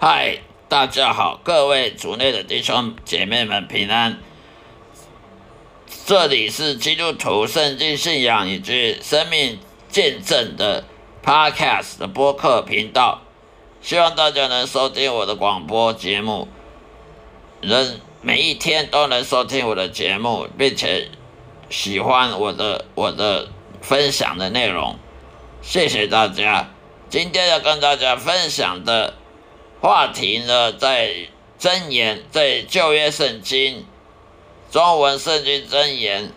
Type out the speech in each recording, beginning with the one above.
嗨，大家好，各位族内的弟兄姐妹们平安。这里是基督徒圣经信仰以及生命见证的 Podcast 的播客频道，希望大家能收听我的广播节目，能每一天都能收听我的节目，并且喜欢我的我的分享的内容。谢谢大家。今天要跟大家分享的话题呢，在箴言，在旧约圣经。中文圣经箴言，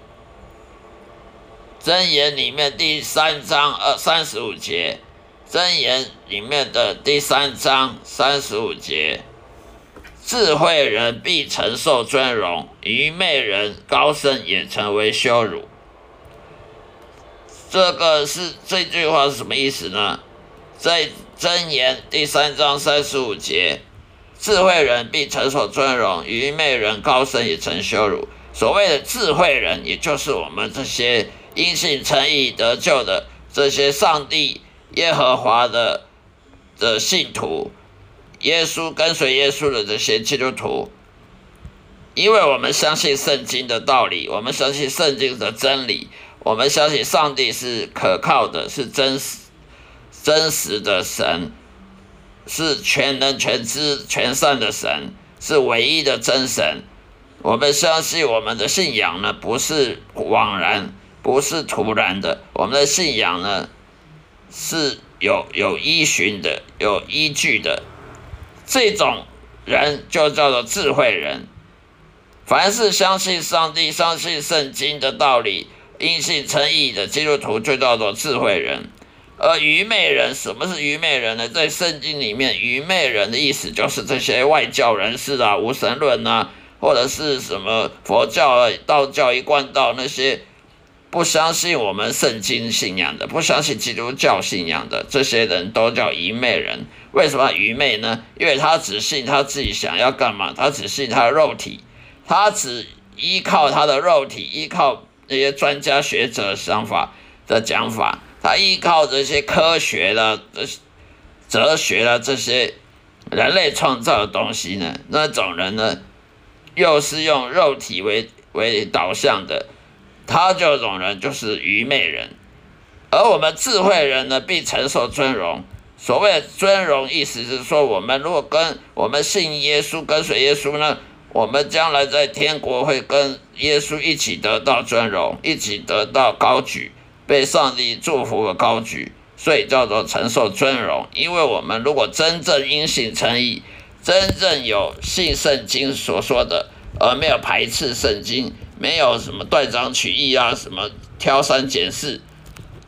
箴言里面第三章二三十五节，箴言里面的第三章三十五节，智慧人必承受尊荣，愚昧人高升也成为羞辱。这个是这句话是什么意思呢？在真言第三章三十五节。智慧人必承受尊荣，愚昧人高升也成羞辱。所谓的智慧人，也就是我们这些因信称义得救的这些上帝耶和华的的信徒，耶稣跟随耶稣的这些基督徒，因为我们相信圣经的道理，我们相信圣经的真理，我们相信上帝是可靠的，是真实真实的神。是全能、全知、全善的神，是唯一的真神。我们相信我们的信仰呢，不是枉然，不是突然的。我们的信仰呢，是有有依循的，有依据的。这种人就叫做智慧人。凡是相信上帝、相信圣经的道理、因信称义的基督徒，就叫做智慧人。而愚昧人，什么是愚昧人呢？在圣经里面，愚昧人的意思就是这些外教人士啊、无神论啊，或者是什么佛教、啊、道教一贯道那些不相信我们圣经信仰的、不相信基督教信仰的这些人都叫愚昧人。为什么愚昧呢？因为他只信他自己想要干嘛，他只信他的肉体，他只依靠他的肉体，依靠那些专家学者想法的讲法。他依靠这些科学的、这哲学的这些人类创造的东西呢？那种人呢，又是用肉体为为导向的，他这种人就是愚昧人。而我们智慧人呢，必承受尊荣。所谓尊荣，意思是说，我们如果跟我们信耶稣、跟随耶稣呢，我们将来在天国会跟耶稣一起得到尊荣，一起得到高举。被上帝祝福和高举，所以叫做承受尊荣。因为我们如果真正因信诚意，真正有信圣经所说的，而没有排斥圣经，没有什么断章取义啊，什么挑三拣四，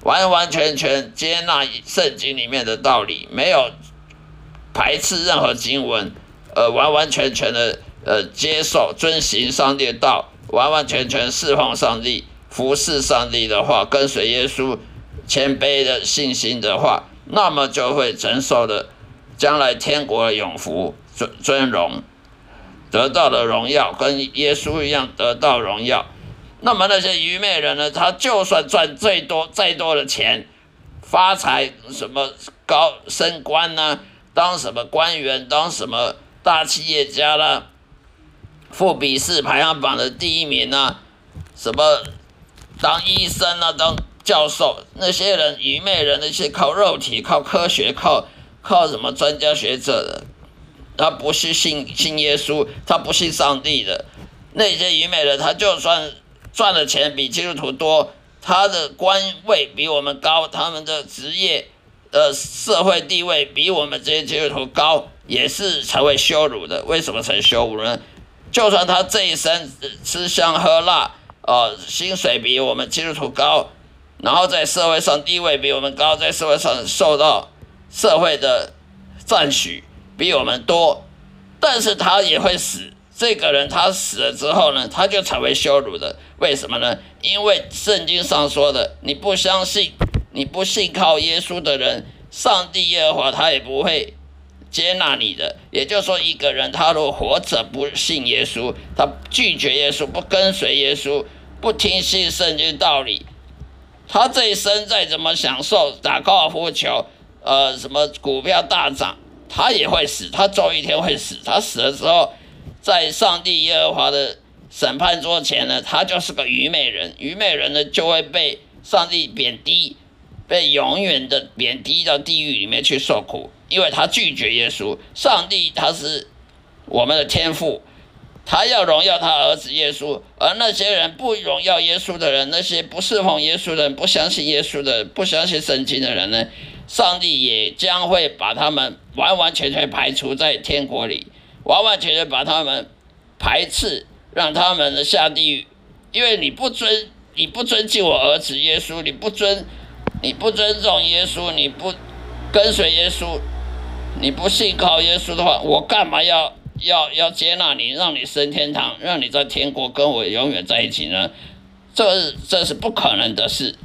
完完全全接纳圣经里面的道理，没有排斥任何经文，呃，完完全全的呃接受遵行上帝的道，完完全全侍奉上帝。服侍上帝的话，跟随耶稣，谦卑的信心的话，那么就会承受的将来天国的永福尊尊荣，得到的荣耀跟耶稣一样得到荣耀。那么那些愚昧人呢？他就算赚最多再多的钱，发财什么高升官呢？当什么官员，当什么大企业家啦，富比士排行榜的第一名啊，什么？当医生啊，当教授，那些人愚昧人，那些靠肉体、靠科学、靠靠什么专家学者的，他不是信信耶稣，他不信上帝的那些愚昧人，他就算赚的钱比基督徒多，他的官位比我们高，他们的职业呃社会地位比我们这些基督徒高，也是成为羞辱的。为什么成羞辱呢？就算他这一生吃香喝辣。哦，薪水比我们基督徒高，然后在社会上地位比我们高，在社会上受到社会的赞许比我们多，但是他也会死。这个人他死了之后呢，他就成为羞辱的。为什么呢？因为圣经上说的，你不相信，你不信靠耶稣的人，上帝耶和华他也不会接纳你的。也就是说，一个人他如果活着不信耶稣，他拒绝耶稣，不跟随耶稣。不听信圣经道理，他这一生再怎么享受打高尔夫球，呃，什么股票大涨，他也会死，他终一天会死。他死的时候，在上帝耶和华的审判桌前呢，他就是个愚昧人。愚昧人呢，就会被上帝贬低，被永远的贬低到地狱里面去受苦，因为他拒绝耶稣。上帝他是我们的天父，他要荣耀他儿子耶稣，而那些人不荣耀耶稣的人，那些不侍奉耶稣的人，不相信耶稣的，不相信圣经的人呢？上帝也将会把他们完完全全排除在天国里，完完全全把他们排斥，让他们的下地狱。因为你不尊，你不尊敬我儿子耶稣，你不尊，你不尊重耶稣，你不跟随耶稣，你不信靠耶稣的话，我干嘛要要要接纳你，让你升天堂，让你在天国跟我永远在一起呢？这这是不可能的事。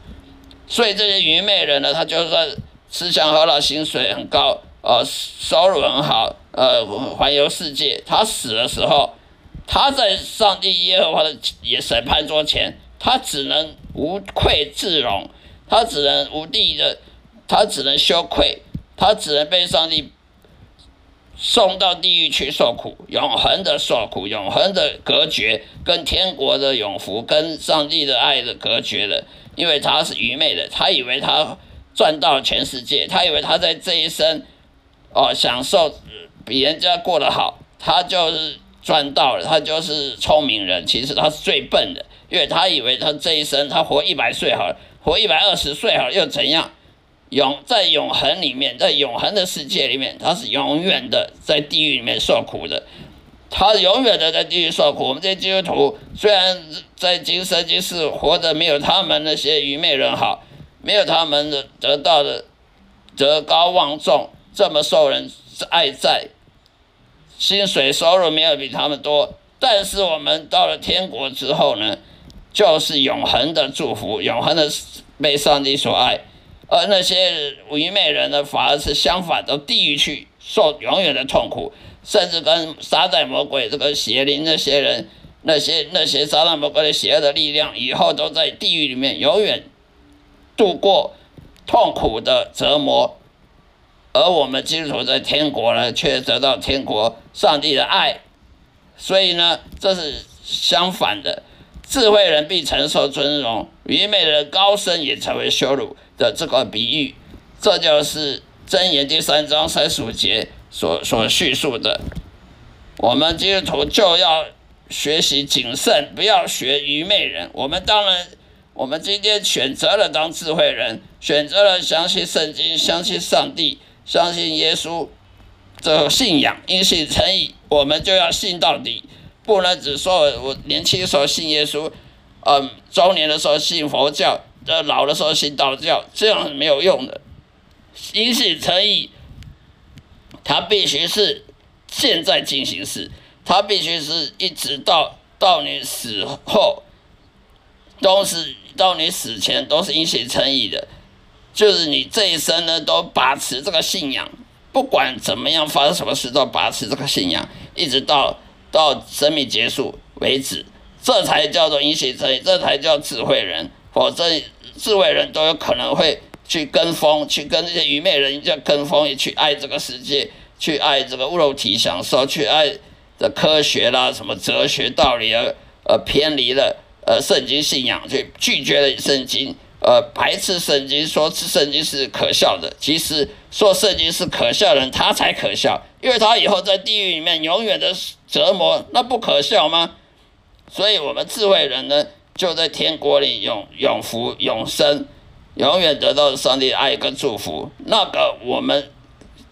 所以这些愚昧人呢，他就算。吃香喝辣，薪水很高，呃，收入很好，呃，环游世界。他死的时候，他在上帝耶和华的审判桌前，他只能无愧自容，他只能无地的，他只能羞愧，他只能被上帝送到地狱去受苦，永恒的受苦，永恒的隔绝，跟天国的永福，跟上帝的爱的隔绝了，因为他是愚昧的，他以为他。赚到全世界，他以为他在这一生，哦，享受比人家过得好，他就是赚到了，他就是聪明人。其实他是最笨的，因为他以为他这一生他活一百岁好了，活一百二十岁好了又怎样？永在永恒里面，在永恒的世界里面，他是永远的在地狱里面受苦的，他永远的在地狱受苦。我们这些基督徒虽然在今生今世活得没有他们那些愚昧人好。没有他们的得到的德高望重，这么受人爱戴，薪水收入没有比他们多，但是我们到了天国之后呢，就是永恒的祝福，永恒的被上帝所爱，而那些愚昧人呢，反而是相反，到地狱去受永远的痛苦，甚至跟撒旦魔鬼这个邪灵那些人，那些那些撒旦魔鬼的邪恶的力量，以后都在地狱里面永远。度过痛苦的折磨，而我们基督徒在天国呢，却得到天国上帝的爱。所以呢，这是相反的。智慧人必承受尊荣，愚昧人高升也成为羞辱的这个比喻。这就是箴言第三章三十五节所所叙述的。我们基督徒就要学习谨慎，不要学愚昧人。我们当然。我们今天选择了当智慧人，选择了相信圣经、相信上帝、相信耶稣这信仰，因信成义，我们就要信到底，不能只说我年轻的时候信耶稣，嗯，中年的时候信佛教，呃，老的时候信道教，这样是没有用的。因信诚意，它必须是现在进行时，它必须是一直到到你死后，都是。到你死前都是因信诚意的，就是你这一生呢都把持这个信仰，不管怎么样发生什么事都把持这个信仰，一直到到生命结束为止，这才叫做因信诚意，这才叫智慧人。否则智慧人都有可能会去跟风，去跟那些愚昧人一样跟风，也去爱这个世界，去爱这个肉体享受，去爱的科学啦，什么哲学道理啊，呃，偏离了。呃，圣经信仰去拒绝了圣经，呃，排斥圣经，说圣经是可笑的。其实说圣经是可笑的人，他才可笑，因为他以后在地狱里面永远的折磨，那不可笑吗？所以，我们智慧人呢，就在天国里永永福永生，永远得到上帝的爱跟祝福。那个我们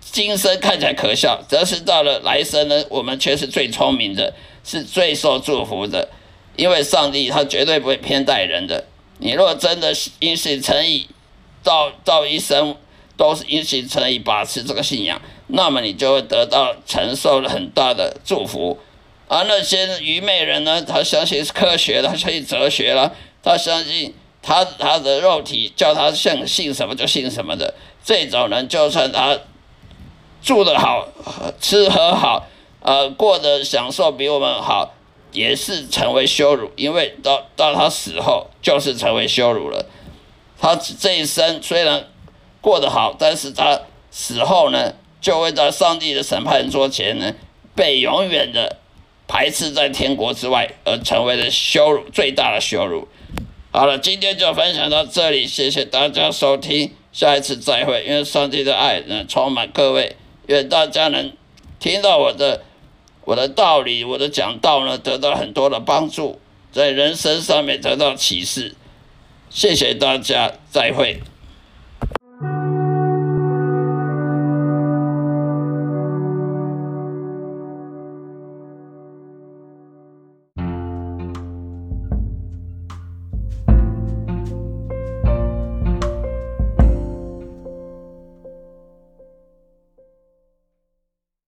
今生看起来可笑，则是到了来生呢，我们却是最聪明的，是最受祝福的。因为上帝他绝对不会偏待人的。你若真的因信诚意，到到一生都是因信诚意把持这个信仰，那么你就会得到承受了很大的祝福。而那些愚昧人呢，他相信科学，他相信哲学了，他相信他他的肉体叫他信信什么就信什么的。这种人就算他住得好，吃喝好，呃，过得享受比我们好。也是成为羞辱，因为到到他死后就是成为羞辱了。他这一生虽然过得好，但是他死后呢，就会在上帝的审判桌前呢，被永远的排斥在天国之外，而成为了羞辱最大的羞辱。好了，今天就分享到这里，谢谢大家收听，下一次再会。愿上帝的爱能充满各位，愿大家能听到我的我的道理，我的讲道呢，得到很多的帮助，在人生上面得到启示。谢谢大家，再会。